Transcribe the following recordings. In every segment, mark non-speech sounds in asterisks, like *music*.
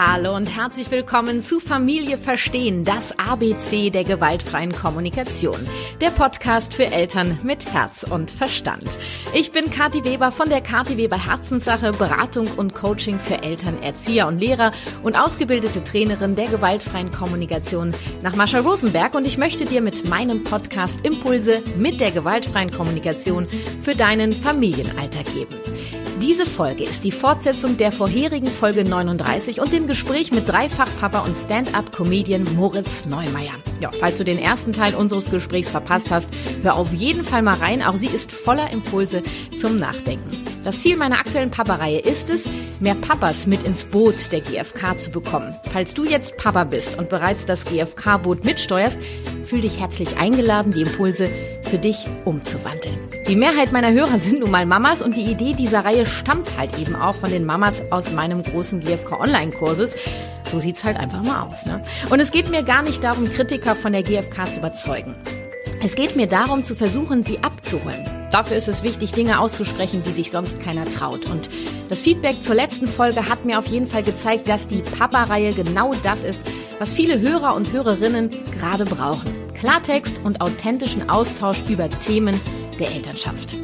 a Hallo und herzlich willkommen zu Familie Verstehen, das ABC der gewaltfreien Kommunikation. Der Podcast für Eltern mit Herz und Verstand. Ich bin Kathi Weber von der Kathi Weber Herzenssache, Beratung und Coaching für Eltern, Erzieher und Lehrer und ausgebildete Trainerin der gewaltfreien Kommunikation nach Mascha Rosenberg und ich möchte dir mit meinem Podcast Impulse mit der gewaltfreien Kommunikation für deinen Familienalltag geben. Diese Folge ist die Fortsetzung der vorherigen Folge 39 und dem Gespräch mit Dreifachpapa und Stand-up-Comedian Moritz Neumeier. Ja, falls du den ersten Teil unseres Gesprächs verpasst hast, hör auf jeden Fall mal rein. Auch sie ist voller Impulse zum Nachdenken. Das Ziel meiner aktuellen Papa-Reihe ist es, mehr Papas mit ins Boot der GfK zu bekommen. Falls du jetzt Papa bist und bereits das GfK-Boot mitsteuerst, fühl dich herzlich eingeladen, die Impulse für dich umzuwandeln. Die Mehrheit meiner Hörer sind nun mal Mamas und die Idee dieser Reihe stammt halt eben auch von den Mamas aus meinem großen GfK Online-Kurses. So sieht's halt einfach mal aus. Ne? Und es geht mir gar nicht darum, Kritiker von der GfK zu überzeugen. Es geht mir darum, zu versuchen, sie abzuholen. Dafür ist es wichtig, Dinge auszusprechen, die sich sonst keiner traut. Und das Feedback zur letzten Folge hat mir auf jeden Fall gezeigt, dass die Papa-Reihe genau das ist, was viele Hörer und Hörerinnen gerade brauchen. Klartext und authentischen Austausch über Themen der Elternschaft.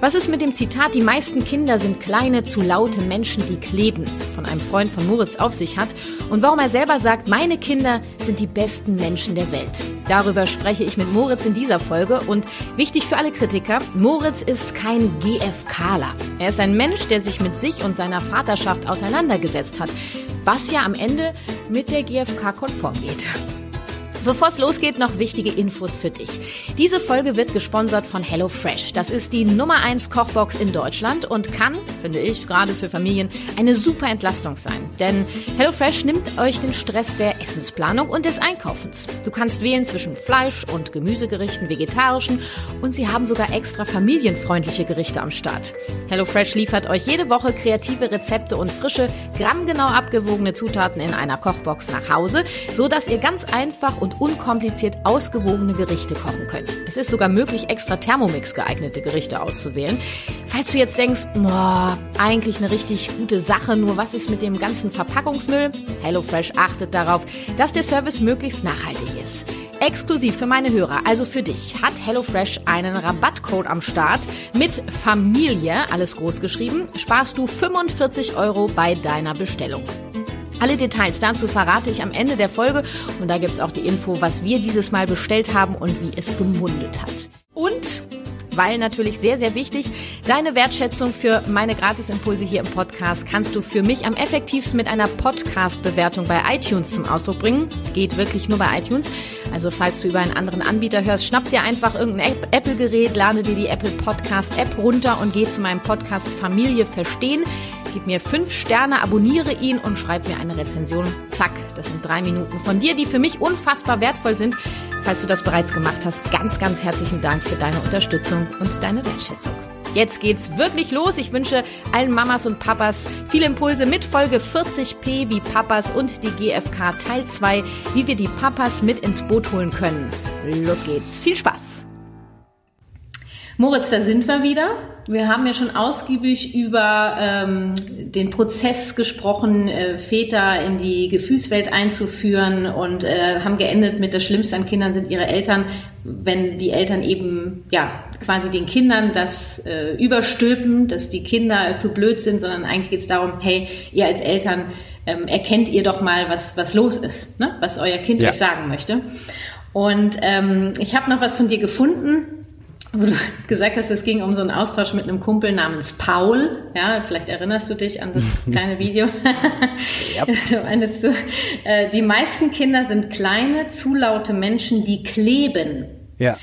Was ist mit dem Zitat, die meisten Kinder sind kleine, zu laute Menschen, die kleben, von einem Freund von Moritz auf sich hat und warum er selber sagt, meine Kinder sind die besten Menschen der Welt. Darüber spreche ich mit Moritz in dieser Folge und wichtig für alle Kritiker, Moritz ist kein GFKler. Er ist ein Mensch, der sich mit sich und seiner Vaterschaft auseinandergesetzt hat, was ja am Ende mit der GFK konform geht. Bevor es losgeht, noch wichtige Infos für dich. Diese Folge wird gesponsert von HelloFresh. Das ist die Nummer 1 Kochbox in Deutschland und kann, finde ich, gerade für Familien eine super Entlastung sein. Denn HelloFresh nimmt euch den Stress der Essensplanung und des Einkaufens. Du kannst wählen zwischen Fleisch- und Gemüsegerichten, vegetarischen und sie haben sogar extra familienfreundliche Gerichte am Start. HelloFresh liefert euch jede Woche kreative Rezepte und frische, grammgenau abgewogene Zutaten in einer Kochbox nach Hause, so dass ihr ganz einfach und unkompliziert ausgewogene Gerichte kochen könnt. Es ist sogar möglich, extra Thermomix geeignete Gerichte auszuwählen. Falls du jetzt denkst, boah, eigentlich eine richtig gute Sache, nur was ist mit dem ganzen Verpackungsmüll? HelloFresh achtet darauf, dass der Service möglichst nachhaltig ist. Exklusiv für meine Hörer, also für dich, hat HelloFresh einen Rabattcode am Start. Mit Familie, alles groß geschrieben, sparst du 45 Euro bei deiner Bestellung. Alle Details dazu verrate ich am Ende der Folge und da gibt's auch die Info, was wir dieses Mal bestellt haben und wie es gemundet hat. Und weil natürlich sehr, sehr wichtig. Deine Wertschätzung für meine Gratisimpulse hier im Podcast kannst du für mich am effektivsten mit einer Podcast-Bewertung bei iTunes zum Ausdruck bringen. Geht wirklich nur bei iTunes. Also falls du über einen anderen Anbieter hörst, schnapp dir einfach irgendein Apple-Gerät, lade dir die Apple Podcast App runter und geh zu meinem Podcast Familie verstehen. Gib mir fünf Sterne, abonniere ihn und schreib mir eine Rezension. Zack, das sind drei Minuten von dir, die für mich unfassbar wertvoll sind. Falls du das bereits gemacht hast, ganz, ganz herzlichen Dank für deine Unterstützung und deine Wertschätzung. Jetzt geht's wirklich los. Ich wünsche allen Mamas und Papas viele Impulse mit Folge 40p wie Papas und die GFK Teil 2, wie wir die Papas mit ins Boot holen können. Los geht's. Viel Spaß! Moritz, da sind wir wieder. Wir haben ja schon ausgiebig über ähm, den Prozess gesprochen, äh, Väter in die Gefühlswelt einzuführen und äh, haben geendet mit das Schlimmste an Kindern sind ihre Eltern, wenn die Eltern eben ja quasi den Kindern das äh, überstülpen, dass die Kinder zu blöd sind, sondern eigentlich geht es darum, hey, ihr als Eltern ähm, erkennt ihr doch mal, was was los ist, ne? was euer Kind ja. euch sagen möchte. Und ähm, ich habe noch was von dir gefunden wo du *laughs* gesagt hast, es ging um so einen Austausch mit einem Kumpel namens Paul. Ja, vielleicht erinnerst du dich an das *laughs* kleine Video. Yep. *laughs* so eines so, äh, die meisten Kinder sind kleine, zu laute Menschen, die kleben. Ja.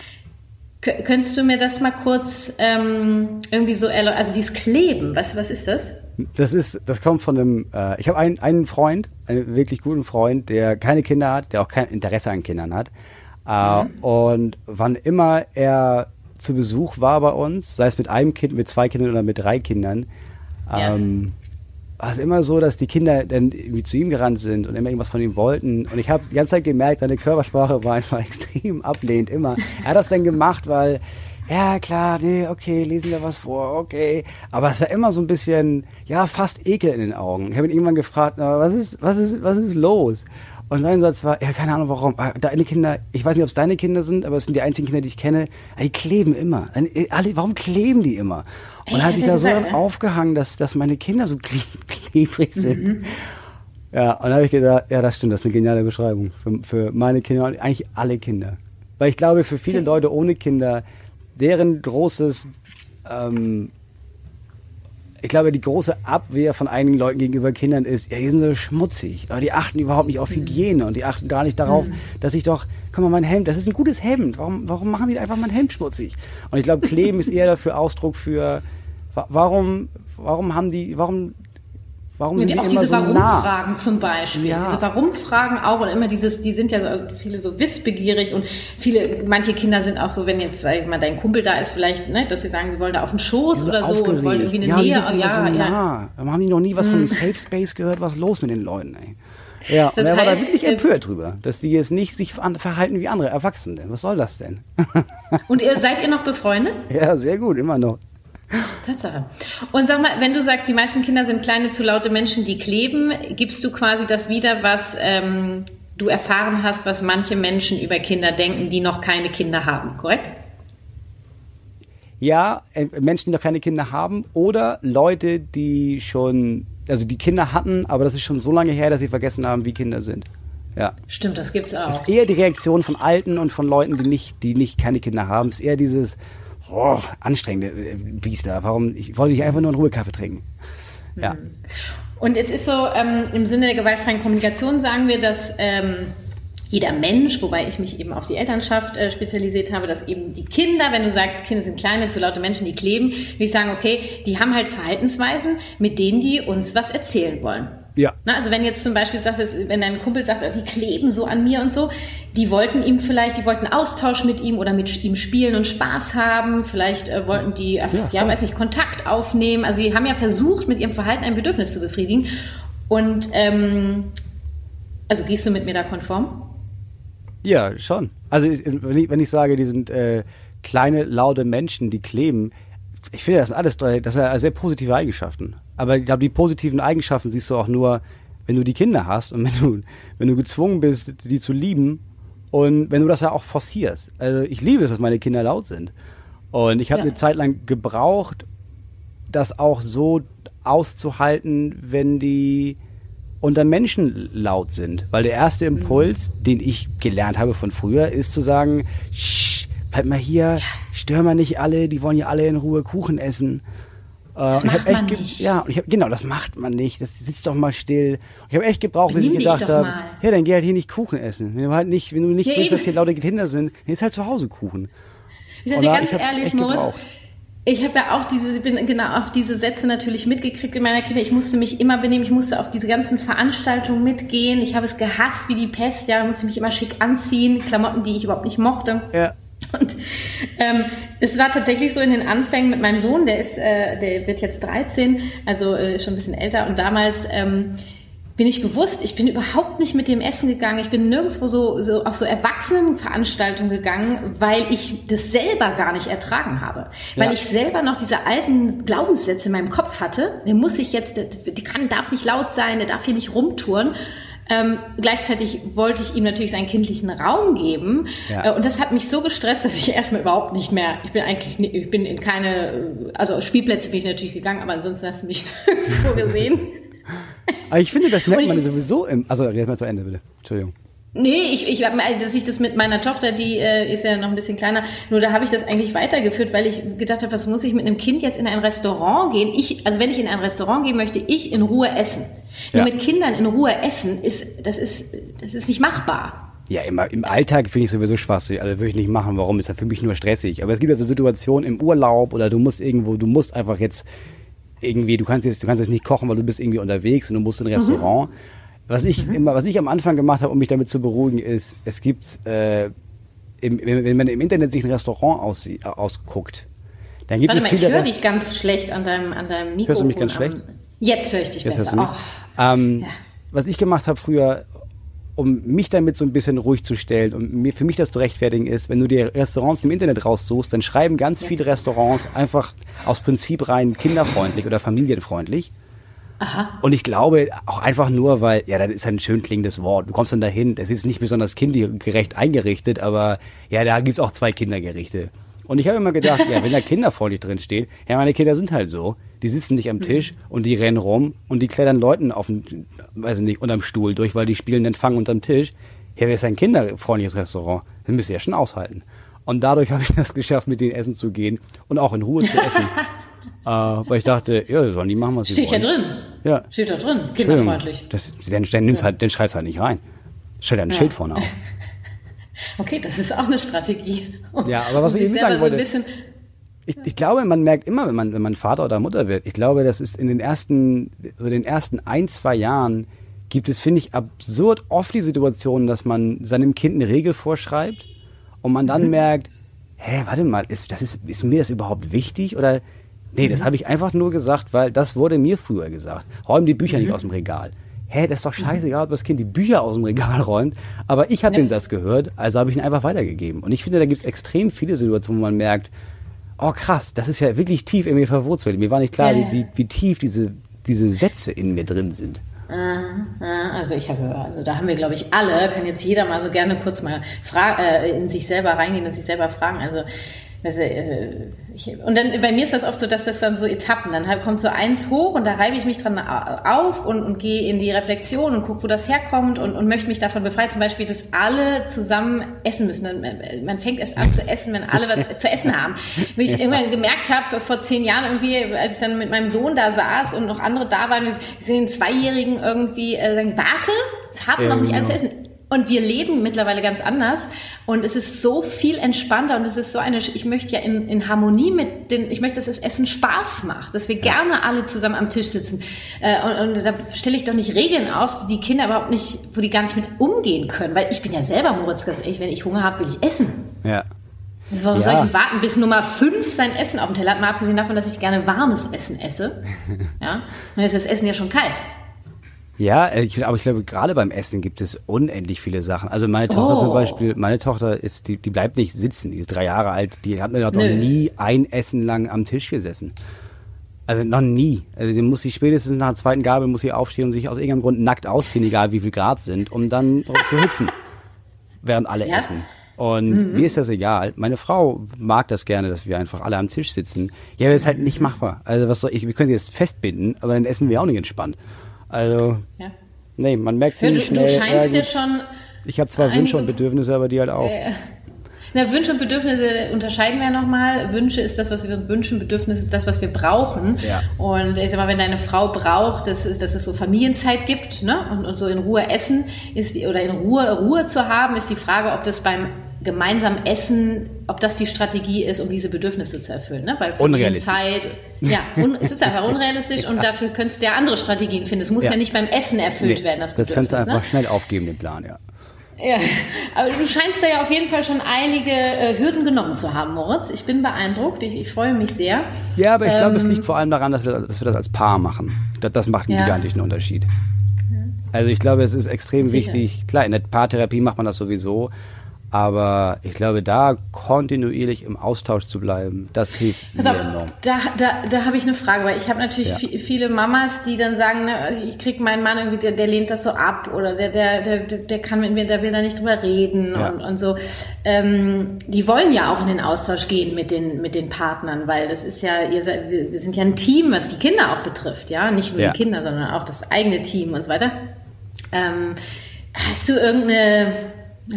K könntest du mir das mal kurz ähm, irgendwie so erläutern? Also dieses Kleben, was, was ist das? Das ist, das kommt von einem, äh, ich habe einen, einen Freund, einen wirklich guten Freund, der keine Kinder hat, der auch kein Interesse an Kindern hat. Äh, mhm. Und wann immer er zu Besuch war bei uns, sei es mit einem Kind, mit zwei Kindern oder mit drei Kindern, ja. ähm, war es immer so, dass die Kinder dann irgendwie zu ihm gerannt sind und immer irgendwas von ihm wollten. Und ich habe die ganze Zeit gemerkt, seine Körpersprache war einfach *laughs* extrem ablehnend, immer. Er hat das dann gemacht, weil ja klar, nee, okay, lesen wir was vor, okay. Aber es war immer so ein bisschen, ja, fast Ekel in den Augen. Ich habe ihn irgendwann gefragt, na, was ist, was ist, was ist los? Und sein Satz war, ja, keine Ahnung warum. Ah, Deine Kinder, ich weiß nicht, ob es deine Kinder sind, aber es sind die einzigen Kinder, die ich kenne, die kleben immer. Alle, warum kleben die immer? Und Echt? hat sich da so dann ja? aufgehangen, dass, dass meine Kinder so kle- *laughs* klebrig sind. Mhm. Ja, und da habe ich gedacht, ja, das stimmt, das ist eine geniale Beschreibung für, für meine Kinder und eigentlich alle Kinder. Weil ich glaube, für viele Leute ohne Kinder, deren großes, ähm, ich glaube, die große Abwehr von einigen Leuten gegenüber Kindern ist, ja, die sind so schmutzig, aber die achten überhaupt nicht auf Hygiene und die achten gar nicht darauf, dass ich doch, guck mal, mein Hemd, das ist ein gutes Hemd, warum, warum machen die einfach mein Hemd schmutzig? Und ich glaube, Kleben ist eher dafür Ausdruck für, wa- warum, warum haben die, warum, warum sind Ja, die auch diese so nah? Warum-Fragen zum Beispiel. Ja. Diese Warum-Fragen auch und immer dieses, die sind ja so, viele so wissbegierig und viele, manche Kinder sind auch so, wenn jetzt, sag ich mal, dein Kumpel da ist, vielleicht, ne, dass sie sagen, sie wollen da auf den Schoß oder so und wollen irgendwie eine ja, die Nähe. sind immer ja, so. Mhm. nah. Warum haben die noch nie was von einem Safe Space gehört? Was ist los mit den Leuten, ey? Ja, und Das er war da heißt, wirklich äh, empört drüber, dass die jetzt nicht sich verhalten wie andere Erwachsene. Was soll das denn? *laughs* Und ihr, seid ihr noch befreundet? ja, sehr gut, immer noch. Tatsache. Und sag mal, wenn du sagst, die meisten Kinder sind kleine, zu laute Menschen, die kleben, gibst du quasi das wieder, was ähm, du erfahren hast, was manche Menschen über Kinder denken, die noch keine Kinder haben, korrekt? Ja, äh, Menschen, die noch keine Kinder haben oder Leute, die schon, also die Kinder hatten, aber das ist schon so lange her, dass sie vergessen haben, wie Kinder sind. Ja. Stimmt, das gibt's auch. ist eher die Reaktion von Alten und von Leuten, die nicht, die nicht keine Kinder haben. ist eher dieses oh, anstrengende äh, Biester. Warum? Ich wollte nicht einfach nur einen Ruhekaffee trinken. Ja. Und jetzt ist so, ähm, im Sinne der gewaltfreien Kommunikation sagen wir, dass ähm, jeder Mensch, wobei ich mich eben auf die Elternschaft äh, spezialisiert habe, dass eben die Kinder, wenn du sagst, Kinder sind kleine, zu laute Menschen, die kleben, will ich sagen, okay, die haben halt Verhaltensweisen, mit denen die uns was erzählen wollen. Ja. Na, also wenn jetzt zum Beispiel sagst, wenn dein Kumpel sagt, oh, die kleben so an mir und so, die wollten ihm vielleicht, die wollten Austausch mit ihm oder mit ihm spielen und Spaß haben, vielleicht äh, wollten die, äh, ja, voll. weiß nicht, Kontakt aufnehmen. Also die haben ja versucht, mit ihrem Verhalten ein Bedürfnis zu befriedigen. Und ähm, also gehst du mit mir da konform? Ja, schon. Also wenn ich, wenn ich sage, die sind äh, kleine, laute Menschen, die kleben, ich finde, das sind alles drei, das sind sehr positive Eigenschaften. Aber ich glaube, die positiven Eigenschaften siehst du auch nur, wenn du die Kinder hast und wenn du, wenn du gezwungen bist, die zu lieben und wenn du das ja auch forcierst. Also ich liebe es, dass meine Kinder laut sind. Und ich habe Ja. eine Zeit lang gebraucht, das auch so auszuhalten, wenn die unter Menschen laut sind. Weil der erste Impuls, den ich gelernt habe von früher, ist zu sagen, Sch, bleib mal hier, stör mal nicht alle, die wollen ja alle in Ruhe Kuchen essen. Das macht man nicht. Ja, und ich hab, genau, das macht man nicht. Das sitzt doch mal still. Und ich habe echt gebraucht, bis ich gedacht habe, ja, dann geh halt hier nicht Kuchen essen. Wenn du halt nicht, wenn du nicht Ja, willst, dass eben. hier laute Kinder sind, dann ist halt zu Hause Kuchen. Ich sag Und dir ganz ehrlich, Moritz, gebraucht. ich habe ja auch diese, bin genau auch diese Sätze natürlich mitgekriegt in meiner Kinder. Ich musste mich immer benehmen, ich musste auf diese ganzen Veranstaltungen mitgehen. Ich habe es gehasst wie die Pest, ja, musste mich immer schick anziehen, Klamotten, die ich überhaupt nicht mochte. Ja. Und ähm, es war tatsächlich so in den Anfängen mit meinem Sohn, der ist, äh, der wird jetzt 13, also äh, schon ein bisschen älter. Und damals ähm, bin ich bewusst, ich bin überhaupt nicht mit dem Essen gegangen. Ich bin nirgendwo so, so auf so Erwachsenenveranstaltungen gegangen, weil ich das selber gar nicht ertragen habe. Weil Ja. ich selber noch diese alten Glaubenssätze in meinem Kopf hatte. Der muss ich jetzt, der, der kann, darf nicht laut sein, der darf hier nicht rumtouren. Ähm, gleichzeitig wollte ich ihm natürlich seinen kindlichen Raum geben. Ja. Äh, und das hat mich so gestresst, dass ich erstmal überhaupt nicht mehr, ich bin eigentlich, ich bin in keine, also Spielplätze bin ich natürlich gegangen, aber ansonsten hast du mich *laughs* so gesehen. Aber ich finde, das merkt ich- man sowieso im. Also, jetzt mal zu Ende, bitte. Entschuldigung. Nee, ich, ich dass ich das mit meiner Tochter, die äh, ist ja noch ein bisschen kleiner, nur da habe ich das eigentlich weitergeführt, weil ich gedacht habe, was muss ich mit einem Kind jetzt in ein Restaurant gehen? Ich, also wenn ich in ein Restaurant gehe, möchte ich in Ruhe essen. Nur Ja. mit Kindern in Ruhe essen ist, das ist, das ist nicht machbar. Ja, immer, im Alltag finde ich sowieso schwachsinnig. Also würde ich nicht machen. Warum? Ist ja für mich nur stressig. Aber es gibt also Situationen im Urlaub oder du musst irgendwo, du musst einfach jetzt irgendwie, du kannst jetzt, du kannst jetzt nicht kochen, weil du bist irgendwie unterwegs und du musst in ein Restaurant. Was ich immer, was ich am Anfang gemacht habe, um mich damit zu beruhigen, ist, es gibt, äh, im, wenn man im Internet sich ein Restaurant aussie- äh, ausguckt, dann gibt Warte es mal, ich viele höre Rest- dich ganz schlecht an deinem, an deinem Mikrofon. Hörst du mich ganz am- schlecht? Jetzt höre ich dich Jetzt besser. Oh. Ähm, Ja. Was ich gemacht habe früher, um mich damit so ein bisschen ruhig zu stellen und mir, für mich das zu rechtfertigen ist, wenn du dir Restaurants im Internet raussuchst, dann schreiben ganz ja. viele Restaurants einfach aus Prinzip rein kinderfreundlich oder familienfreundlich. Aha. Und ich glaube auch einfach nur, weil, ja, das ist ein schön klingendes Wort. Du kommst dann dahin, das ist nicht besonders kindgerecht eingerichtet, aber ja, da gibt's auch zwei Kindergerichte. Und ich habe immer gedacht, ja, wenn da kinderfreundlich drin steht, ja, meine Kinder sind halt so. Die sitzen nicht am mhm. Tisch und die rennen rum und die klettern Leuten auf dem, weiß ich nicht, unterm Stuhl durch, weil die spielen den Fang unterm Tisch. Ja, wer ist ein kinderfreundliches Restaurant? Das müsst ihr ja schon aushalten. Und dadurch *laughs* habe ich das geschafft, mit denen essen zu gehen und auch in Ruhe zu essen. *laughs* äh, weil ich dachte, ja, sollen die machen, was sie Steht wollen. Steht ja drin. Ja. Steht da drin, kinderfreundlich. Das, dann, dann, nimmst ja. halt, dann schreibst halt nicht rein. Stell da ein ja. Schild vorne auf. *laughs* Okay, das ist auch eine Strategie. Ja, aber was ich eben sagen wollte, so ich, ich, glaube, man merkt immer, wenn man, wenn man Vater oder Mutter wird, ich glaube, das ist in den ersten, in den ersten ein, zwei Jahren gibt es, finde ich, absurd oft die Situation, dass man seinem Kind eine Regel vorschreibt und man dann mhm. merkt, hä, warte mal, ist, das ist, ist mir das überhaupt wichtig oder nee, das mhm. habe ich einfach nur gesagt, weil das wurde mir früher gesagt. Räum die Bücher mhm. nicht aus dem Regal hä, das ist doch scheißegal, ob das Kind die Bücher aus dem Regal *laughs* räumt. Aber ich habe ja. den Satz gehört, also habe ich ihn einfach weitergegeben. Und ich finde, da gibt es extrem viele Situationen, wo man merkt, oh krass, das ist ja wirklich tief in mir verwurzelt. Mir war nicht klar, ja. wie, wie tief diese, diese Sätze in mir drin sind. Also ich habe, also da haben wir, glaube ich, alle, kann jetzt jeder mal so gerne kurz mal äh, in sich selber reingehen und sich selber fragen. Also und dann bei mir ist das oft so, dass das dann so Etappen, dann kommt so eins hoch und da reibe ich mich dran auf und, und gehe in die Reflexion und gucke, wo das herkommt und, und möchte mich davon befreien. Zum Beispiel, dass alle zusammen essen müssen. Man fängt erst an zu essen, wenn alle was zu essen haben. Wie ich irgendwann gemerkt habe, vor zehn Jahren irgendwie, als ich dann mit meinem Sohn da saß und noch andere da waren, sehen Zweijährigen irgendwie äh, sagen, warte, es haben noch nicht genau. alles zu essen und wir leben mittlerweile ganz anders und es ist so viel entspannter und es ist so eine, ich möchte ja in, in Harmonie mit den, ich möchte, dass das Essen Spaß macht, dass wir gerne alle zusammen am Tisch sitzen. Äh, und, und da stelle ich doch nicht Regeln auf, die die Kinder überhaupt nicht, wo die gar nicht mit umgehen können, weil ich bin ja selber, Moritz, ganz ehrlich, wenn ich Hunger habe, will ich essen. Ja. Warum ja. soll ich warten, bis Nummer 5 sein Essen auf dem Teller hat, mal abgesehen davon, dass ich gerne warmes Essen esse. *laughs* Ja, dann ist das Essen ja schon kalt. Ja, äh, ich, aber ich glaube, gerade beim Essen gibt es unendlich viele Sachen. Also meine Tochter oh. zum Beispiel, meine Tochter ist, die, die bleibt nicht sitzen, die ist drei Jahre alt, die hat noch nie ein Essen lang am Tisch gesessen. Also noch nie. Also die muss sie spätestens nach der zweiten Gabel muss sie aufstehen und sich aus irgendeinem Grund nackt ausziehen, egal wie viel Grad sind, um dann zu hüpfen, während alle ja? essen. Und mhm. mir ist das egal. Meine Frau mag das gerne, dass wir einfach alle am Tisch sitzen. Ja, aber das ist halt nicht machbar. Also was soll ich, wir können sie jetzt festbinden, aber dann essen wir auch nicht entspannt. Also, ja. nee, man merkt ja, du, schnell. Du scheinst dir schon. Ich habe zwar Wünsche und Bedürfnisse, aber die halt auch. Äh, na, Wünsche und Bedürfnisse unterscheiden wir nochmal. Wünsche ist das, was wir wünschen, Bedürfnisse ist das, was wir brauchen. Ja. Und ich sag mal, wenn deine Frau braucht, dass es, dass es so Familienzeit gibt ne? und, und so in Ruhe essen ist die, oder in Ruhe Ruhe zu haben, ist die Frage, ob das beim gemeinsam essen, ob das die Strategie ist, um diese Bedürfnisse zu erfüllen. Ne? Weil unrealistisch. Zeit, ja, un, es ist einfach unrealistisch *laughs* ja. und dafür könntest du ja andere Strategien finden. Es muss ja, ja nicht beim Essen erfüllt nee, werden, das Bedürfnis. Das kannst du einfach ne? schnell aufgeben, den Plan, ja. Ja, aber du scheinst da ja auf jeden Fall schon einige äh, Hürden genommen zu haben, Moritz. Ich bin beeindruckt, ich, ich freue mich sehr. Ja, aber ich ähm, glaube, es ähm, liegt vor allem daran, dass wir, dass wir das als Paar machen. Das, das macht einen ja. gigantischen Unterschied. Also ich glaube, es ist extrem Sicher. wichtig. Klar, in der Paartherapie macht man das sowieso, aber ich glaube, da kontinuierlich im Austausch zu bleiben, das hilft Pass mir auf, enorm. Da, da, da habe ich eine Frage, weil ich habe natürlich ja. viele Mamas, die dann sagen, ne, ich kriege meinen Mann irgendwie, der, der lehnt das so ab oder der, der, der, der kann mit mir, der will da nicht drüber reden ja. und, und so. Ähm, die wollen ja auch in den Austausch gehen mit den, mit den Partnern, weil das ist ja, ihr seid, wir sind ja ein Team, was die Kinder auch betrifft, ja. Nicht nur ja. die Kinder, sondern auch das eigene Team und so weiter. Ähm, hast du irgendeine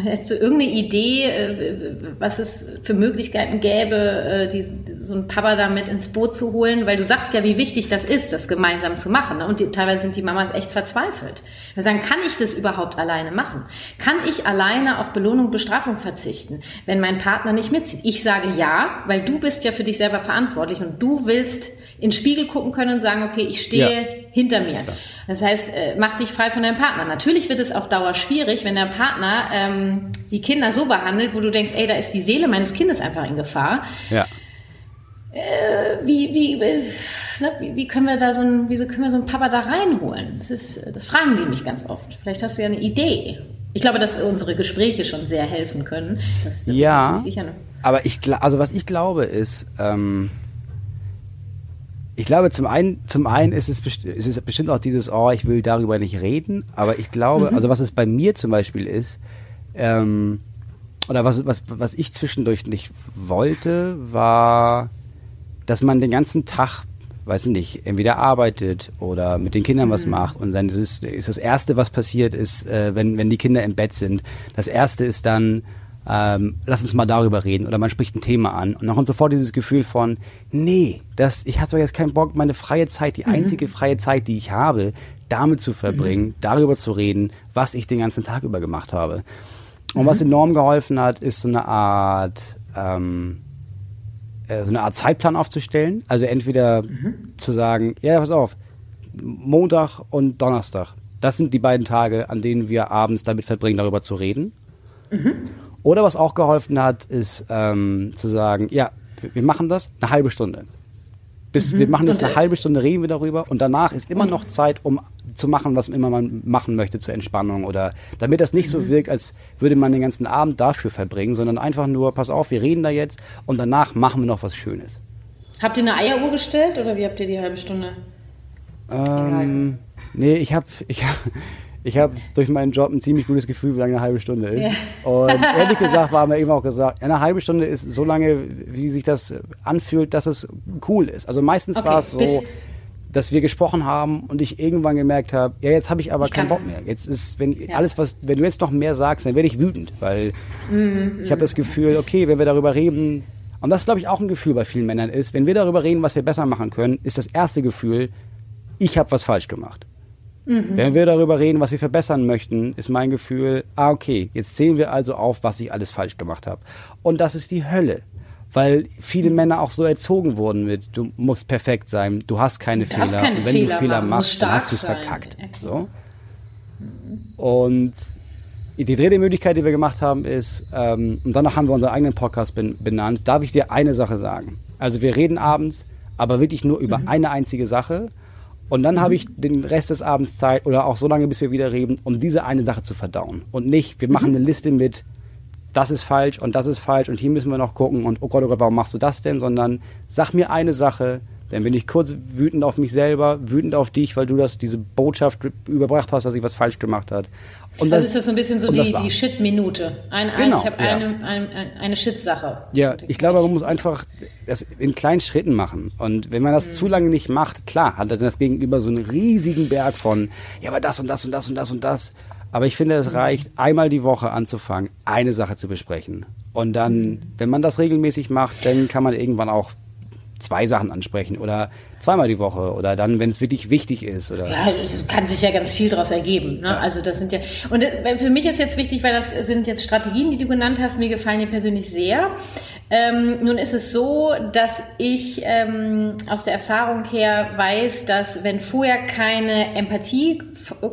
Hättest du irgendeine Idee, äh, was es für Möglichkeiten gäbe, äh, die, so einen Papa da mit ins Boot zu holen? Weil du sagst ja, wie wichtig das ist, das gemeinsam zu machen. Ne? Und die, teilweise sind die Mamas echt verzweifelt. Wir sagen, kann ich das überhaupt alleine machen? Kann ich alleine auf Belohnung und Bestrafung verzichten, wenn mein Partner nicht mitzieht? Ich sage ja, weil du bist ja für dich selber verantwortlich und du willst in den Spiegel gucken können und sagen, okay, ich stehe ja. Hinter mir. Klar. Das heißt, äh, mach dich frei von deinem Partner. Natürlich wird es auf Dauer schwierig, wenn der Partner ähm, die Kinder so behandelt, wo du denkst, ey, da ist die Seele meines Kindes einfach in Gefahr. Ja. Äh, wie, wie, äh, ne, wie, wie, können wir da so ein, wieso können wir so einen Papa da reinholen? Das ist, das fragen die mich ganz oft. Vielleicht hast du ja eine Idee. Ich glaube, dass unsere Gespräche schon sehr helfen können. Das ja, aber ich, also was ich glaube ist, ähm, ich glaube, zum einen, zum einen ist es, ist es bestimmt auch dieses, oh, ich will darüber nicht reden, aber ich glaube, mhm. also was es bei mir zum Beispiel ist, ähm, oder was, was, was ich zwischendurch nicht wollte, war, dass man den ganzen Tag, weiß ich nicht, entweder arbeitet oder mit den Kindern mhm. was macht und dann ist, ist das Erste, was passiert, ist, äh, wenn, wenn die Kinder im Bett sind, das Erste ist dann, ähm, lass uns mal darüber reden oder man spricht ein Thema an und dann kommt sofort dieses Gefühl von, nee, das, ich habe doch jetzt keinen Bock, meine freie Zeit, die mhm. einzige freie Zeit, die ich habe, damit zu verbringen, mhm. darüber zu reden, was ich den ganzen Tag über gemacht habe. Und mhm. was enorm geholfen hat, ist so eine Art, ähm, äh, so eine Art Zeitplan aufzustellen. Also entweder mhm. zu sagen, ja, pass auf, Montag und Donnerstag. Das sind die beiden Tage, an denen wir abends damit verbringen, darüber zu reden. Mhm. Oder was auch geholfen hat, ist ähm, zu sagen, ja, wir machen das eine halbe Stunde. Bis, mhm. Wir machen jetzt eine halbe Stunde, reden wir darüber und danach ist immer noch Zeit, um zu machen, was immer man machen möchte zur Entspannung oder damit das nicht mhm. so wirkt, als würde man den ganzen Abend dafür verbringen, sondern einfach nur, pass auf, wir reden da jetzt und danach machen wir noch was Schönes. Habt ihr eine Eieruhr gestellt oder wie habt ihr die halbe Stunde? Ähm, nee, ich habe ich hab, ich habe durch meinen Job ein ziemlich gutes Gefühl, wie lange eine halbe Stunde ist. Ja. Und *laughs* ehrlich gesagt war mir eben auch gesagt, eine halbe Stunde ist so lange, wie sich das anfühlt, dass es cool ist. Also meistens okay, war es so, dass wir gesprochen haben und ich irgendwann gemerkt habe, ja, jetzt habe ich aber ich keinen Bock mehr. Jetzt ist, wenn ja. alles, was, wenn du jetzt noch mehr sagst, dann werde ich wütend, weil mm, ich habe das Gefühl, okay, wenn wir darüber reden, und das glaube ich auch ein Gefühl bei vielen Männern ist, wenn wir darüber reden, was wir besser machen können, ist das erste Gefühl, ich habe was falsch gemacht. Mhm. Wenn wir darüber reden, was wir verbessern möchten, ist mein Gefühl, ah, okay, jetzt zählen wir also auf, was ich alles falsch gemacht habe. Und das ist die Hölle. Weil viele mhm. Männer auch so erzogen wurden mit, du musst perfekt sein, du hast keine du Fehler. Keine und wenn Fehler du Fehler machen, machst, dann hast du es verkackt. So. Und die dritte Möglichkeit, die wir gemacht haben, ist, ähm, und danach haben wir unseren eigenen Podcast ben benannt, darf ich dir eine Sache sagen. Also wir reden abends, aber wirklich nur über mhm. eine einzige Sache und dann habe ich den Rest des Abends Zeit oder auch so lange, bis wir wieder reden, um diese eine Sache zu verdauen. Und nicht, wir machen mhm. eine Liste mit, das ist falsch und das ist falsch und hier müssen wir noch gucken und oh Gott, oh Gott, warum machst du das denn? Sondern sag mir eine Sache, dann bin ich kurz wütend auf mich selber, wütend auf dich, weil du das, diese Botschaft überbracht hast, dass ich was falsch gemacht habe. Und also das, ist das so ein bisschen so die, die Shit-Minute. Ein, ein, genau, ich habe ja. eine, eine, eine Shit-Sache. Ja, ich glaube, man muss einfach das in kleinen Schritten machen. Und wenn man das mhm. zu lange nicht macht, klar, hat dann das Gegenüber so einen riesigen Berg von, ja, aber das und das und das und das und das. Aber ich finde, es mhm. reicht, einmal die Woche anzufangen, eine Sache zu besprechen. Und dann, mhm. wenn man das regelmäßig macht, dann kann man irgendwann auch zwei Sachen ansprechen oder zweimal die Woche oder dann, wenn es wirklich wichtig ist. Oder ja, es kann sich ja ganz viel daraus ergeben. Ne? Ja. Also das sind ja und äh, für mich ist jetzt wichtig, weil das sind jetzt Strategien, die du genannt hast. Mir gefallen die persönlich sehr. Ähm, nun ist es so, dass ich ähm, aus der Erfahrung her weiß, dass wenn vorher keine Empathie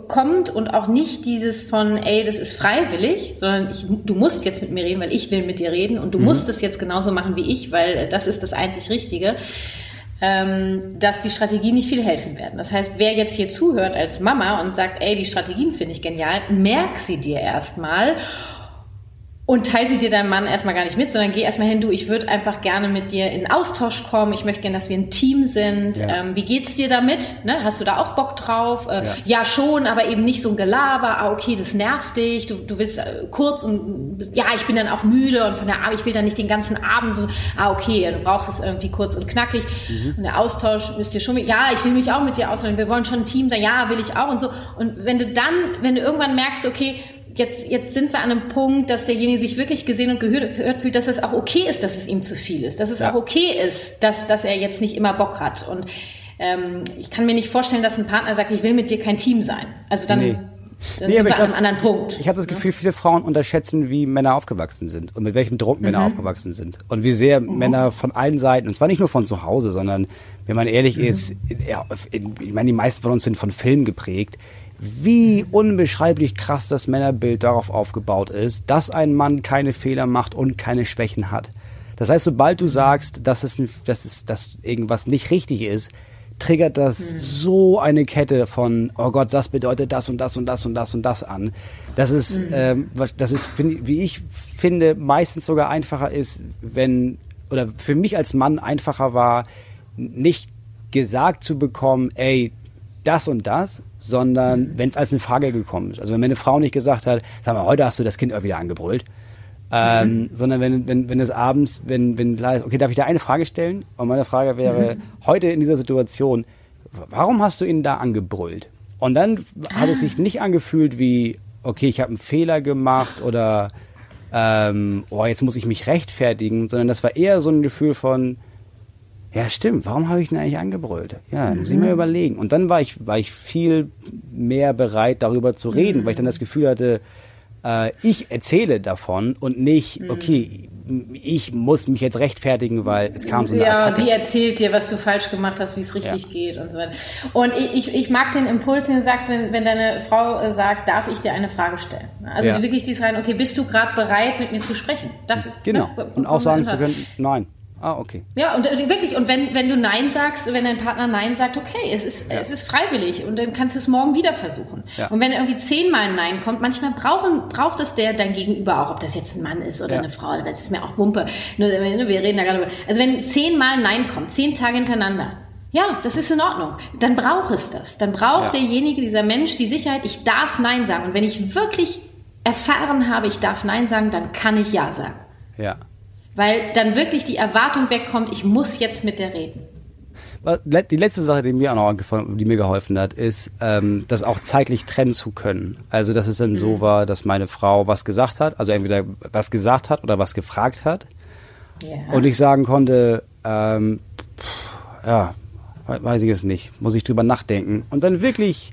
kommt und auch nicht dieses von, ey, das ist freiwillig, sondern ich, du musst jetzt mit mir reden, weil ich will mit dir reden und du mhm. musst es jetzt genauso machen wie ich, weil das ist das einzig Richtige dass die Strategien nicht viel helfen werden. Das heißt, wer jetzt hier zuhört als Mama und sagt, ey, die Strategien finde ich genial, merk sie dir erstmal und teile sie dir deinem Mann erstmal gar nicht mit, sondern geh erstmal hin, du, ich würde einfach gerne mit dir in Austausch kommen, ich möchte gerne, dass wir ein Team sind. Ja. Ähm, wie geht's dir damit? Ne? Hast du da auch Bock drauf? Äh, ja. ja. schon, aber eben nicht so ein Gelaber, ah, okay, das nervt dich, du, du willst äh, kurz und ja, ich bin dann auch müde und von der Arbeit, ich will dann nicht den ganzen Abend so, ah, okay, du brauchst es irgendwie kurz und knackig. Mhm. Und der Austausch müsst ihr schon mit, ja, ich will mich auch mit dir austauschen, wir wollen schon ein Team sein, ja, will ich auch und so. Und wenn du dann, wenn du irgendwann merkst, okay, jetzt, jetzt sind wir an einem Punkt, dass derjenige sich wirklich gesehen und gehört fühlt, dass es auch okay ist, dass es ihm zu viel ist, dass es ja. auch okay ist, dass, dass er jetzt nicht immer Bock hat. Und ähm, ich kann mir nicht vorstellen, dass ein Partner sagt, ich will mit dir kein Team sein. Also dann, nee. dann nee, sind wir glaub, an einem anderen Punkt. Ich, ich habe das Gefühl, viele Frauen unterschätzen, wie Männer aufgewachsen sind und mit welchem Druck mhm. Männer aufgewachsen sind. Und wie sehr mhm. Männer von allen Seiten, und zwar nicht nur von zu Hause, sondern wenn man ehrlich mhm. ist, ja, ich meine, die meisten von uns sind von Filmen geprägt wie unbeschreiblich krass das Männerbild darauf aufgebaut ist, dass ein Mann keine Fehler macht und keine Schwächen hat. Das heißt, sobald du sagst, dass es, dass es, dass irgendwas nicht richtig ist, triggert das hm. so eine Kette von, oh Gott, das bedeutet das und das und das und das und das an. Das ist, hm. ähm, das ist, wie ich finde, meistens sogar einfacher ist, wenn, oder für mich als Mann einfacher war, nicht gesagt zu bekommen, ey, das und das, sondern mhm. wenn es als eine Frage gekommen ist. Also wenn mir eine Frau nicht gesagt hat, sag mal, heute hast du das Kind wieder angebrüllt, ähm, mhm. sondern wenn, wenn, wenn es abends, wenn, wenn klar ist, okay, darf ich da eine Frage stellen? Und meine Frage wäre, mhm. heute in dieser Situation, warum hast du ihn da angebrüllt? Und dann ah. hat es sich nicht angefühlt wie, okay, ich habe einen Fehler gemacht oder ähm, oh, jetzt muss ich mich rechtfertigen, sondern das war eher so ein Gefühl von, ja, stimmt, warum habe ich ihn eigentlich angebrüllt? Ja, mhm. muss ich mir überlegen. Und dann war ich, war ich viel mehr bereit, darüber zu reden, mhm. weil ich dann das Gefühl hatte, äh, ich erzähle davon und nicht, mhm. okay, ich muss mich jetzt rechtfertigen, weil es kam so eine Ja, Attacke. sie erzählt dir, was du falsch gemacht hast, wie es richtig ja. geht und so weiter. Und ich, ich mag den Impuls, den du sagst, wenn, wenn deine Frau sagt, darf ich dir eine Frage stellen? Also ja. wirklich dies rein, okay, bist du gerade bereit, mit mir zu sprechen? Darf, genau. Ne? Und auch sagen zu können, nein. Ah, okay. Ja, und äh, wirklich, und wenn, wenn du Nein sagst, wenn dein Partner Nein sagt, okay, es ist, ja. es ist freiwillig und dann kannst du es morgen wieder versuchen. Ja. Und wenn irgendwie zehnmal ein Nein kommt, manchmal brauchen, braucht es der dein Gegenüber auch, ob das jetzt ein Mann ist oder ja. eine Frau, das ist mir auch Wumpe. Wir reden da gerade über. Also wenn zehnmal Nein kommt, zehn Tage hintereinander, ja, das ist in Ordnung. Dann braucht es das. Dann braucht derjenige, dieser Mensch, die Sicherheit, ich darf Nein sagen. Und wenn ich wirklich erfahren habe, ich darf Nein sagen, dann kann ich Ja sagen. Ja. Weil dann wirklich die Erwartung wegkommt, ich muss jetzt mit der reden. Die letzte Sache, die mir auch noch die mir geholfen hat, ist, ähm, das auch zeitlich trennen zu können. Also, dass es dann mhm. so war, dass meine Frau was gesagt hat, also entweder was gesagt hat oder was gefragt hat. Ja. Und ich sagen konnte, ähm, pff, ja, weiß ich es nicht, muss ich drüber nachdenken. Und dann wirklich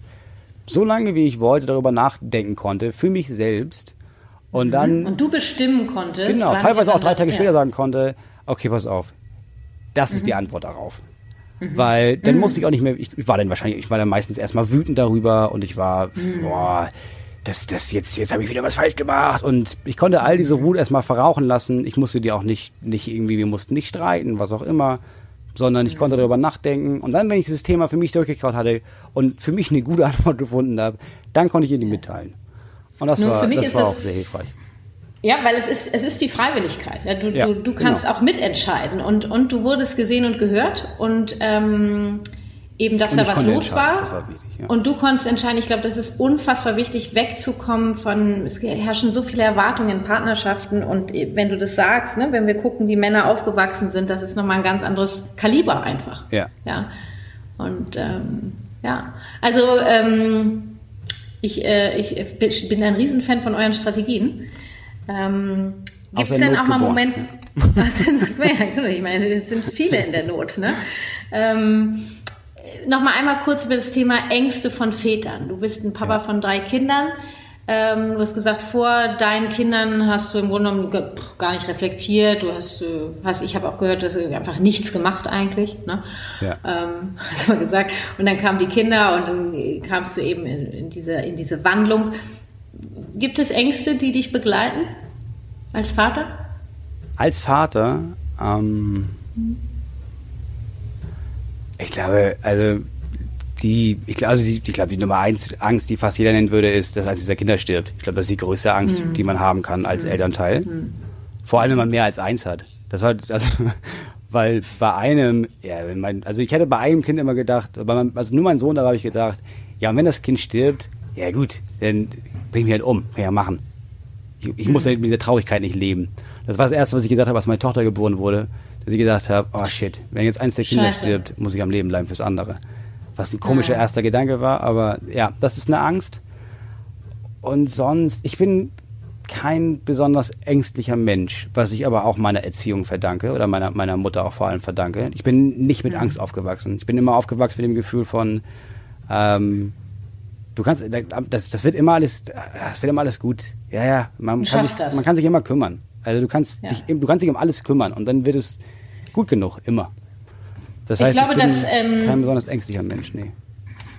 so lange, wie ich wollte, darüber nachdenken konnte, für mich selbst und dann. Mhm. Und du bestimmen konntest. Genau, teilweise auch drei Tage später ja. sagen konnte, okay, pass auf. Das mhm. ist die mhm. Antwort darauf. Mhm. Weil dann mhm. musste ich auch nicht mehr, ich, ich, war dann wahrscheinlich, ich war dann meistens erstmal wütend darüber und ich war, mhm. boah, das, das jetzt, jetzt habe ich wieder was falsch gemacht und ich konnte all diese Wut erstmal verrauchen lassen. Ich musste die auch nicht, nicht irgendwie, wir mussten nicht streiten, was auch immer, sondern ich konnte darüber nachdenken und dann, wenn ich dieses Thema für mich durchgekaut hatte und für mich eine gute *laughs* Antwort gefunden habe, dann konnte ich ihr die mitteilen. Und das Nur war, das war das, auch sehr hilfreich. Ja, weil es ist, es ist die Freiwilligkeit. Ja, du, ja, du, du kannst genau. auch mitentscheiden und, und du wurdest gesehen und gehört und ähm, eben, dass und da was los war. war wichtig, ja. Und du konntest entscheiden. Ich glaube, das ist unfassbar wichtig, wegzukommen von, es herrschen so viele Erwartungen in Partnerschaften und wenn du das sagst, ne, wenn wir gucken, wie Männer aufgewachsen sind, das ist nochmal ein ganz anderes Kaliber einfach. Ja. ja. Und ähm, ja, also ähm, ich, äh, ich bin ein Riesenfan von euren Strategien. Ähm, Gibt es denn auch mal Momente? *laughs* ja, ich meine, es sind viele in der Not. Ne? Ähm, Nochmal einmal kurz über das Thema Ängste von Vätern. Du bist ein Papa ja. von drei Kindern. Ähm, du hast gesagt, vor deinen Kindern hast du im Grunde genommen gar nicht reflektiert. Du hast, äh, hast ich habe auch gehört, du hast einfach nichts gemacht eigentlich. Ne? Ja. Ähm, *laughs* hast du gesagt. Und dann kamen die Kinder und dann kamst du eben in, in, diese, in diese Wandlung. Gibt es Ängste, die dich begleiten als Vater? Als Vater, ähm, ich glaube, also die, ich glaube, also die, ich glaube, die Nummer eins Angst, die fast jeder nennen würde, ist, dass als dieser Kinder stirbt. Ich glaube, das ist die größte Angst, mhm. die man haben kann als mhm. Elternteil. Mhm. Vor allem, wenn man mehr als eins hat. Das war, das, *laughs* weil bei einem, ja, wenn man, also ich hätte bei einem Kind immer gedacht, meinem, also nur mein Sohn, da habe ich gedacht, ja, und wenn das Kind stirbt, ja gut, dann bring ich mich halt um, kann ja machen. Ich, ich muss halt mit dieser Traurigkeit nicht leben. Das war das Erste, was ich gedacht habe, als meine Tochter geboren wurde, dass ich gedacht habe, oh shit, wenn jetzt eins der Kinder Scheiße. stirbt, muss ich am Leben bleiben fürs andere was ein komischer ja. erster Gedanke war, aber ja, das ist eine Angst. Und sonst, ich bin kein besonders ängstlicher Mensch, was ich aber auch meiner Erziehung verdanke oder meiner, meiner Mutter auch vor allem verdanke. Ich bin nicht mit. Angst aufgewachsen. Ich bin immer aufgewachsen mit dem Gefühl von, ähm, du kannst, das, das wird immer alles, das wird immer alles gut. Ja, ja, man, kann sich, man kann sich immer kümmern. Also du kannst ja. dich, du kannst dich um alles kümmern und dann wird es gut genug, immer. Das heißt, ich, glaube, ich bin dass, ähm, kein besonders ängstlicher Mensch, nee.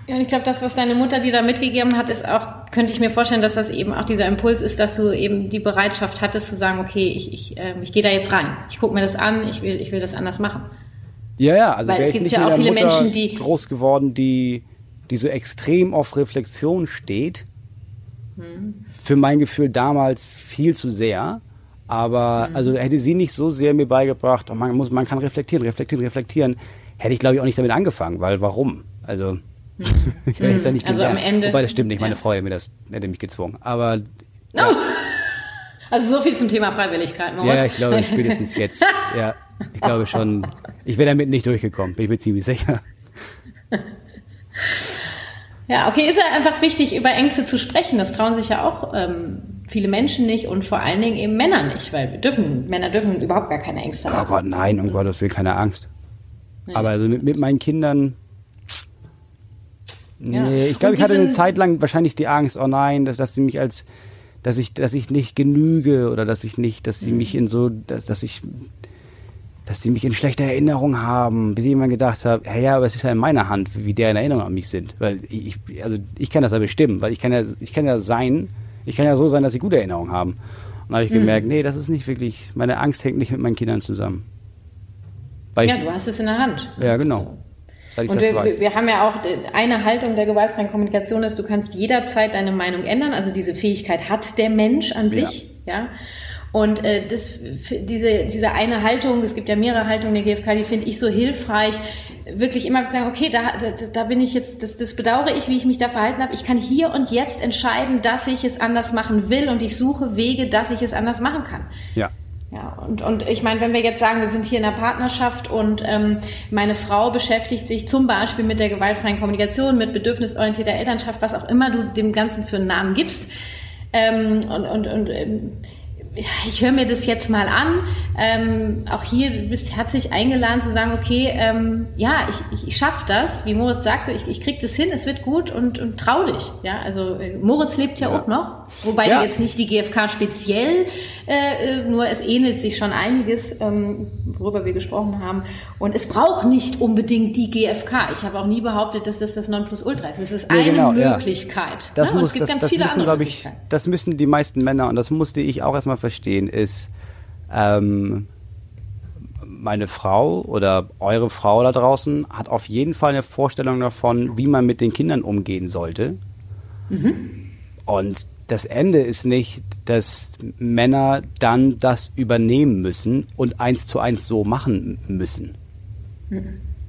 Ja, und ich glaube, das, was deine Mutter dir da mitgegeben hat, ist auch, könnte ich mir vorstellen, dass das eben auch dieser Impuls ist, dass du eben die Bereitschaft hattest zu sagen, okay, ich, ich, äh, ich gehe da jetzt rein. Ich gucke mir das an, ich will, ich will das anders machen. Ja, ja, also Weil es gibt ja auch viele Mutter Menschen, die- groß geworden, die, die so extrem auf Reflexion steht. Hm. Für mein Gefühl damals viel zu sehr. Aber Hm. also hätte sie nicht so sehr mir beigebracht, oh, man, muss, man kann reflektieren, reflektieren, reflektieren, hätte ich glaube ich auch nicht damit angefangen, weil warum? Also *laughs* ich hätte es ja nicht Also am gelernt. Ende- Wobei das stimmt nicht, meine ja. Frau hätte mir das hätte mich gezwungen. Aber No. *laughs* Also so viel zum Thema Freiwilligkeit. Moritz. ja, ich glaube spätestens jetzt, *laughs* ja, ich glaube schon, ich wäre damit nicht durchgekommen, bin ich mir ziemlich sicher. Ja, okay, ist ja einfach wichtig, über Ängste zu sprechen. Das trauen sich ja auch ähm, viele Menschen nicht und vor allen Dingen eben Männer nicht, weil wir dürfen, Männer dürfen überhaupt gar keine Ängste Oh haben. Gott, nein, um Gottes Willen, keine Angst. Aber also mit, mit meinen Kindern. Ja. Nee, ich glaube, ich hatte eine Zeit lang wahrscheinlich die Angst, oh nein, dass, dass sie mich als, dass ich, dass ich nicht genüge oder dass ich nicht, dass sie mich in so, dass, dass ich, dass die mich in schlechter Erinnerung haben, bis ich irgendwann gedacht habe, ja, ja, aber es ist ja in meiner Hand, wie deren Erinnerungen an mich sind. Weil ich, also ich kann das ja bestimmen, weil ich kann ja, ich kann ja sein, ich kann ja so sein, dass sie gute Erinnerungen haben. Und da habe ich gemerkt, nee, das ist nicht wirklich, meine Angst hängt nicht mit meinen Kindern zusammen. Weil Ja, ich, du hast es in der Hand. ja, genau. Und wir, wir haben ja auch äh, eine Haltung der gewaltfreien Kommunikation ist, du kannst jederzeit deine Meinung ändern. Also diese Fähigkeit hat der Mensch an sich, ja. Und äh, das, diese, diese eine Haltung, es gibt ja mehrere Haltungen der GfK, die finde ich so hilfreich, wirklich immer zu sagen, okay, da, da, da bin ich jetzt, das, das bedauere ich, wie ich mich da verhalten habe. Ich kann hier und jetzt entscheiden, dass ich es anders machen will und ich suche Wege, dass ich es anders machen kann. ja. Ja, und, und ich meine, wenn wir jetzt sagen, wir sind hier in einer Partnerschaft und ähm, meine Frau beschäftigt sich zum Beispiel mit der gewaltfreien Kommunikation, mit bedürfnisorientierter Elternschaft, was auch immer du dem Ganzen für einen Namen gibst. Ähm, und und, und ähm, ich höre mir das jetzt mal an. Ähm, auch hier, du bist herzlich eingeladen zu sagen, okay, ähm, ja, ich, ich, ich schaffe das, wie Moritz sagt, so, ich, ich krieg das hin, es wird gut und, und trau dich. Ja, also äh, Moritz lebt ja, Ja. auch noch, wobei Ja. jetzt nicht die GfK speziell, äh, äh, nur es ähnelt sich schon einiges, ähm, worüber wir gesprochen haben. Und es braucht nicht unbedingt die GfK. Ich habe auch nie behauptet, dass das das Nonplusultra ist. Es ist eine genau. Möglichkeit. Das, ne? Muss, es gibt das, ganz das viele müssen, andere glaube ich, das müssen die meisten Männer, und das musste ich auch erstmal verstehen, ist, ähm, meine Frau oder eure Frau da draußen hat auf jeden Fall eine Vorstellung davon, wie man mit den Kindern umgehen sollte. Und das Ende ist nicht, dass Männer dann das übernehmen müssen und eins zu eins so machen müssen.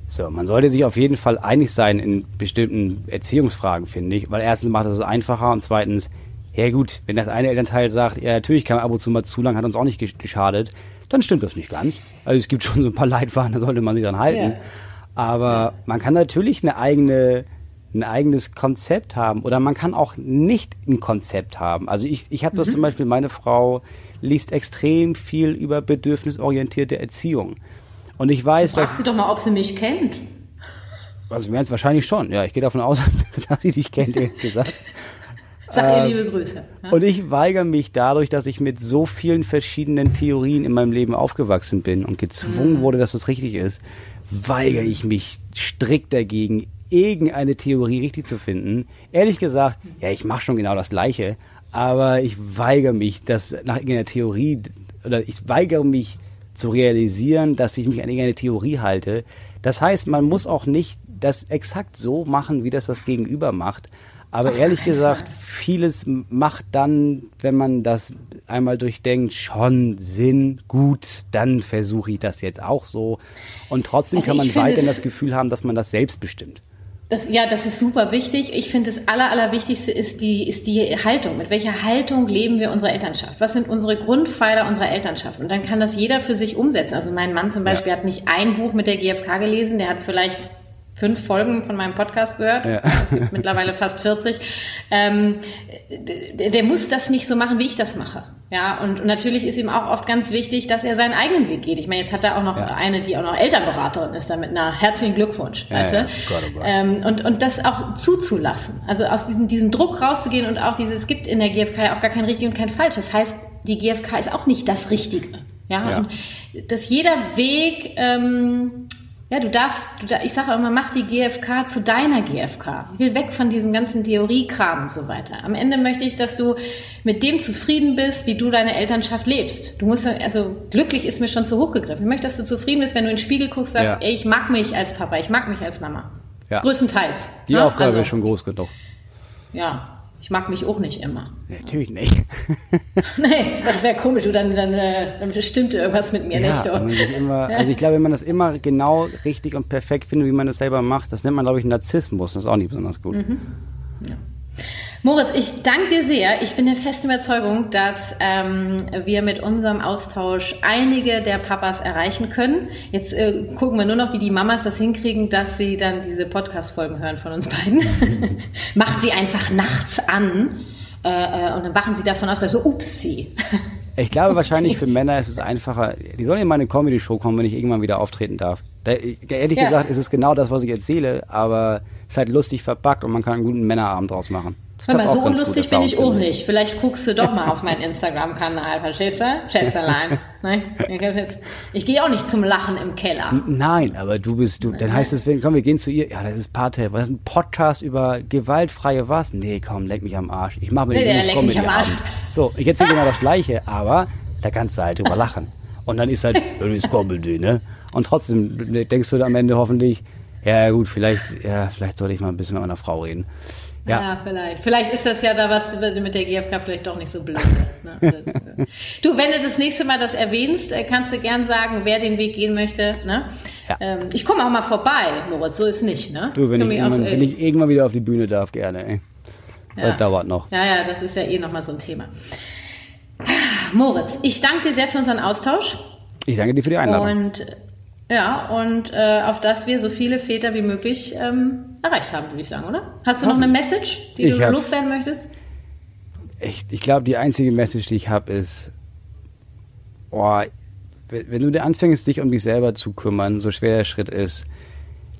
So, man sollte sich auf jeden Fall einig sein in bestimmten Erziehungsfragen, finde ich, weil erstens macht das es einfacher und zweitens, ja gut, wenn das eine Elternteil sagt, ja natürlich kann man ab und zu mal zu lang, hat uns auch nicht gesch- geschadet, dann stimmt das nicht ganz. Also es gibt *laughs* schon so ein paar Leitfaden, da sollte man sich dran halten. Ja. Aber man kann natürlich eine eigene, ein eigenes Konzept haben oder man kann auch nicht ein Konzept haben. Also ich, ich habe das zum Beispiel, meine Frau liest extrem viel über bedürfnisorientierte Erziehung. Und ich weiß, dass Frag sie doch mal, ob sie mich kennt. also wir werden es wahrscheinlich schon. Ja, ich gehe davon aus, *laughs* dass sie dich kennt, ehrlich gesagt. Sag Ähm, ihr liebe Grüße. Ja? Und ich weigere mich dadurch, dass ich mit so vielen verschiedenen Theorien in meinem Leben aufgewachsen bin und gezwungen wurde, dass das richtig ist, weigere ich mich strikt dagegen, irgendeine Theorie richtig zu finden. Ehrlich gesagt, ja, ich mache schon genau das Gleiche, aber ich weigere mich, das nach irgendeiner Theorie oder ich weigere mich zu realisieren, dass ich mich an irgendeine Theorie halte. Das heißt, man muss auch nicht das exakt so machen, wie das das Gegenüber macht. Aber Auf ehrlich gesagt, Fall. vieles macht dann, wenn man das einmal durchdenkt, schon Sinn. Gut, dann versuche ich das jetzt auch so. Und trotzdem Also kann man weiterhin das Gefühl haben, dass man das selbst bestimmt. Das, ja, das ist super wichtig. Ich finde, das Aller, Allerwichtigste ist die, ist die Haltung. Mit welcher Haltung leben wir unsere Elternschaft? Was sind unsere Grundpfeiler unserer Elternschaft? Und dann kann das jeder für sich umsetzen. Also mein Mann zum Beispiel hat nicht ein Buch mit der GfK gelesen, der hat vielleicht fünf Folgen von meinem Podcast gehört. Ja. Es gibt *laughs* mittlerweile fast 40. Ähm, der, der muss das nicht so machen, wie ich das mache. Ja, und, und natürlich ist ihm auch oft ganz wichtig, dass er seinen eigenen Weg geht. Ich meine, jetzt hat er auch noch Ja. eine, die auch noch Elternberaterin ist, damit na herzlichen Glückwunsch, Ja, weißt du? Gott, oh Gott. Ähm, und, und das auch zuzulassen. Also aus diesem, diesem Druck rauszugehen und auch dieses, es gibt in der GfK ja auch gar kein richtig und kein falsch. Das heißt, die GfK ist auch nicht das Richtige. Ja, Ja. und dass jeder Weg ähm, Ja, du darfst, du, ich sage immer, mach die GfK zu deiner GfK. Ich will weg von diesem ganzen Theoriekram und so weiter. Am Ende möchte ich, dass du mit dem zufrieden bist, wie du deine Elternschaft lebst. Du musst, also glücklich ist mir schon zu hoch gegriffen. Ich möchte, dass du zufrieden bist, wenn du in den Spiegel guckst, sagst, Ja. ey, ich mag mich als Papa, ich mag mich als Mama. Ja. Größtenteils. Die ne? Aufgabe Also, ist schon groß genug. Ja, ich mag mich auch nicht immer. Natürlich nicht. *laughs* Nee, das wäre komisch, du dann, dann, äh, dann stimmte irgendwas mit mir Ja, nicht. wenn man sich immer, also ich glaube, wenn man das immer genau richtig und perfekt findet, wie man das selber macht, das nennt man, glaube ich, Narzissmus. Das ist auch nicht besonders gut. Mhm. Moritz, ich danke dir sehr. Ich bin der festen Überzeugung, dass ähm, wir mit unserem Austausch einige der Papas erreichen können. Jetzt äh, gucken wir nur noch, wie die Mamas das hinkriegen, dass sie dann diese Podcast-Folgen hören von uns beiden. *laughs* Macht sie einfach nachts an äh, äh, und dann wachen sie davon aus, dass so, upsie. Ich glaube, *laughs* wahrscheinlich für Männer ist es einfacher. Die sollen in meine Comedy-Show kommen, wenn ich irgendwann wieder auftreten darf. Da, ehrlich Ja. gesagt ist es genau das, was ich erzähle, aber es ist halt lustig verpackt und man kann einen guten Männerabend draus machen. Hör mal, so unlustig bin ich auch nicht. Vielleicht guckst du doch mal auf meinen Instagram-Kanal, verstehst du? Schätzelein. *laughs* Ne? Ich, jetzt- gehe auch nicht zum Lachen im Keller. Nein, aber du bist du. Dann heißt es, komm, wir gehen zu ihr. Ja, das ist Partei. Was ist ein Podcast über gewaltfreie was? Nee, komm, leck mich am Arsch. Ich mache mir Nee, den leckt mich am Arsch. So, ich erzähle genau das Gleiche, aber da kannst du halt drüber lachen. Und dann ist halt, das ist Comedy, ne? Und trotzdem denkst du am Ende hoffentlich, ja gut, vielleicht, ja, vielleicht sollte ich mal ein bisschen mit meiner Frau reden. Ja. Ja, vielleicht. Vielleicht ist das ja da was mit der GfK vielleicht doch nicht so blöd. Ne? du, wenn du das nächste Mal das erwähnst, äh, kannst du gern sagen, wer den Weg gehen möchte. Ne? Ja. Ähm, ich komme auch mal vorbei, Moritz, so ist nicht. Ne? du, wenn Komm ich, auch, irgendwann, äh, wenn ich irgendwann wieder auf die Bühne darf, gerne, ey. Ja. Das dauert noch. Ja, ja, das ist ja eh nochmal so ein Thema. Moritz, ich danke dir sehr für unseren Austausch. Ich danke dir für die Einladung. Und äh, ja, und äh, auf dass wir so viele Väter wie möglich ähm, erreicht haben, würde ich sagen, oder? Hast du noch eine Message, die Ich du loswerden möchtest? ich, ich glaube, die einzige Message, die ich habe, ist, oh, wenn wenn du dir anfängst, dich um dich selber zu kümmern, so schwer der Schritt ist,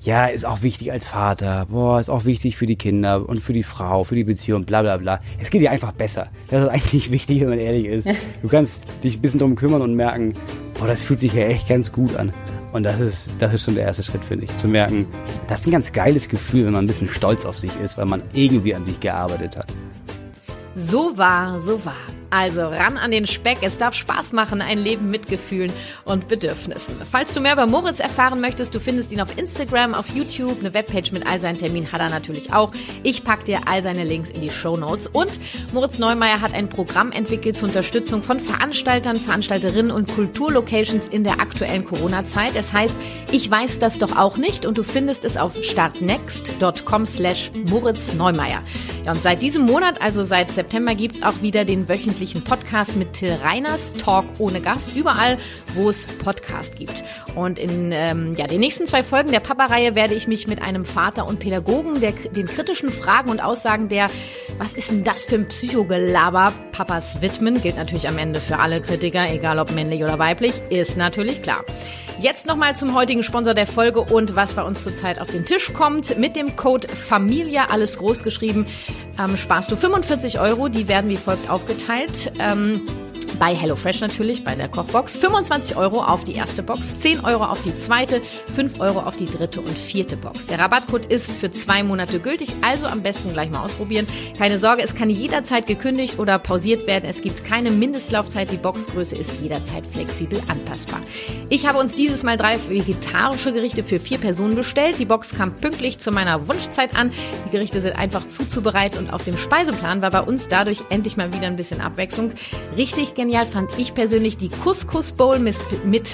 ja, ist auch wichtig als Vater, boah, ist auch wichtig für die Kinder und für die Frau, für die Beziehung, bla bla bla. Es geht dir einfach besser. Das ist eigentlich *laughs* wichtig, wenn man ehrlich ist. *laughs* Du kannst dich ein bisschen drum kümmern und merken, boah, das fühlt sich ja echt ganz gut an. Und das ist, das ist schon der erste Schritt, finde ich. Zu merken, das ist ein ganz geiles Gefühl, wenn man ein bisschen stolz auf sich ist, weil man irgendwie an sich gearbeitet hat. So wahr, so wahr. Also ran an den Speck. Es darf Spaß machen, ein Leben mit Gefühlen und Bedürfnissen. Falls du mehr über Moritz erfahren möchtest, du findest ihn auf Instagram, auf YouTube. Eine Webpage mit all seinen Terminen hat er natürlich auch. Ich pack dir all seine Links in die Show Notes. Und Moritz Neumeier hat ein Programm entwickelt zur Unterstützung von Veranstaltern, Veranstalterinnen und Kulturlocations in der aktuellen Corona-Zeit. Es heißt, ich weiß das doch auch nicht und du findest es auf startnext.com slash Moritz Neumeier. Ja, und seit diesem Monat, also seit September, gibt's auch wieder den wöchentlichen Podcast mit Till Reiners, Talk ohne Gast, überall, wo es Podcast gibt. Und in ähm, ja, den nächsten zwei Folgen der Papa-Reihe werde ich mich mit einem Vater und Pädagogen, der, den kritischen Fragen und Aussagen der, was ist denn das für ein Psychogelaber, Papas widmen. Gilt natürlich am Ende für alle Kritiker, egal ob männlich oder weiblich, ist natürlich klar. Jetzt nochmal zum heutigen Sponsor der Folge und was bei uns zurzeit auf den Tisch kommt. Mit dem Code Familia, alles groß geschrieben, ähm, sparst du 45 Euro. Die werden wie folgt aufgeteilt. Ähm, bei HelloFresh natürlich, bei der Kochbox. 25 Euro auf die erste Box, 10 Euro auf die zweite, 5 Euro auf die dritte und vierte Box. Der Rabattcode ist für zwei Monate gültig, also am besten gleich mal ausprobieren. Keine Sorge, es kann jederzeit gekündigt oder pausiert werden. Es gibt keine Mindestlaufzeit. Die Boxgröße ist jederzeit flexibel anpassbar. Ich habe uns dieses Mal drei vegetarische Gerichte für vier Personen bestellt. Die Box kam pünktlich zu meiner Wunschzeit an. Die Gerichte sind einfach zuzubereiten und auf dem Speiseplan war bei uns dadurch endlich mal wieder ein bisschen Abwechslung. Richtig genial fand ich persönlich die Couscous Bowl mit,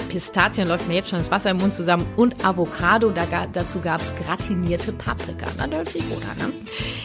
Pistazien, läuft mir jetzt schon das Wasser im Mund zusammen, und Avocado. Da, dazu gab es gratinierte Paprika. Na, das hört sich gut an, ne?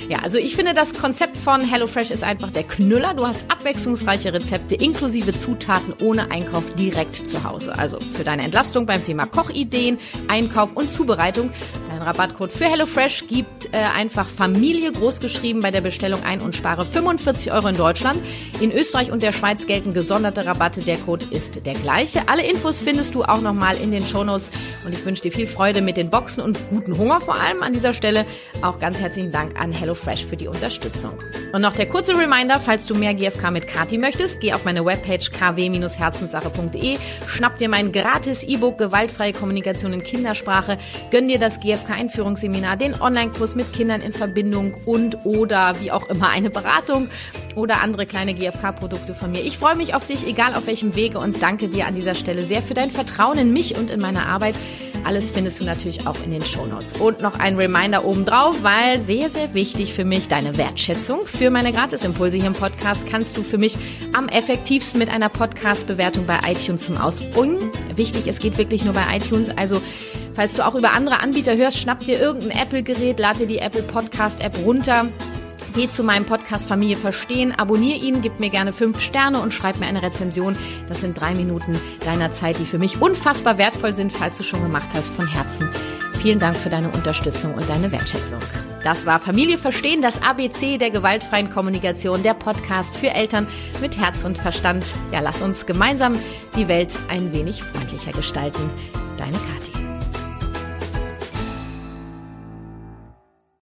Ja, also ich finde, das Konzept von HelloFresh ist einfach der Knüller. Du hast abwechslungsreiche Rezepte inklusive Zutaten ohne Einkauf direkt zu Hause. Also für deine Entlastung beim Thema Kochideen, Einkauf und Zubereitung. Dein Rabattcode für HelloFresh gibt äh, einfach Familie großgeschrieben bei der Bestellung ein und spare 45 Euro in Deutschland. In Österreich und der Schweiz gelten gesonderte Rabatte. Der Code ist der gleiche. Alle Infos findest du auch nochmal in den Shownotes. Und ich wünsche dir viel Freude mit den Boxen und guten Hunger vor allem an dieser Stelle. Auch ganz herzlichen Dank an HelloFresh für die Unterstützung. Und noch der kurze Reminder, falls du mehr GFK mit Kati möchtest, geh auf meine Webpage kw-herzenssache.de, schnapp dir mein gratis E-Book Gewaltfreie Kommunikation in Kindersprache, gönn dir das GFK-Einführungsseminar, den Online-Kurs mit Kindern in Verbindung und oder wie auch immer eine Beratung oder andere kleine GFK-Produkte von mir. Ich freue mich auf dich, egal auf welchem Wege und danke dir an dieser Stelle sehr für dein Vertrauen in mich und in meine Arbeit. Alles findest du natürlich auch in den Shownotes. Und noch ein Reminder obendrauf, weil sehr, sehr wichtig für mich deine Wertschätzung für meine Gratisimpulse hier im Podcast kannst du für mich am effektivsten mit einer Podcast-Bewertung bei iTunes zum Ausdruck bringen. Wichtig, es geht wirklich nur bei iTunes, also Falls du auch über andere Anbieter hörst, schnapp dir irgendein Apple-Gerät, lade dir die Apple Podcast-App runter Geh zu meinem Podcast Familie Verstehen, abonniere ihn, gib mir gerne fünf Sterne und schreib mir eine Rezension. Das sind drei Minuten deiner Zeit, die für mich unfassbar wertvoll sind, falls du schon gemacht hast, von Herzen. Vielen Dank für deine Unterstützung und deine Wertschätzung. Das war Familie Verstehen, das ABC der gewaltfreien Kommunikation, der Podcast für Eltern mit Herz und Verstand. Ja, lass uns gemeinsam die Welt ein wenig freundlicher gestalten. Deine Karin.